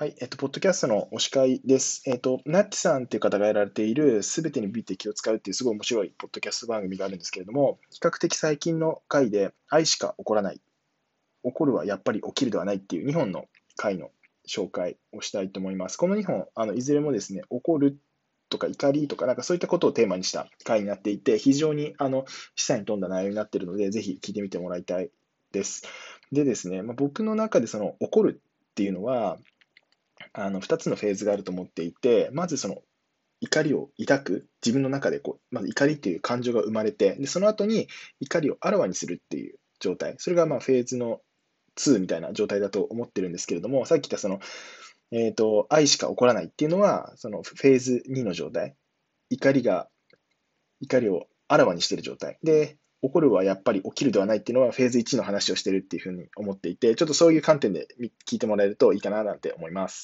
はい、えっと、ポッドキャストの推し会です。えっと、ナッチさんっていう方がやられている、すべてにビって気を使うっていうすごい面白いポッドキャスト番組があるんですけれども、比較的最近の回で、愛しか起こらない、起こるはやっぱり起きるではないっていう2本の回の紹介をしたいと思います。この2本、あのいずれもですね、起こるとか怒りとか、なんかそういったことをテーマにした回になっていて、非常にあの示唆に富んだ内容になっているので、ぜひ聞いてみてもらいたいです。でですね、まあ、僕の中でその怒るっていうのは、あの2つのフェーズがあると思っていて、まずその怒りを抱く、自分の中でこう、まず怒りっていう感情が生まれて、でその後に怒りをあらわにするっていう状態、それがまあフェーズの2みたいな状態だと思ってるんですけれども、さっき言ったその、えーと、愛しか起こらないっていうのは、そのフェーズ2の状態、怒りが、怒りをあらわにしてる状態。で、起こるはやっぱり起きるではないっていうのはフェーズ1の話をしてるっていうふうに思っていて、ちょっとそういう観点で聞いてもらえるといいかななんて思います。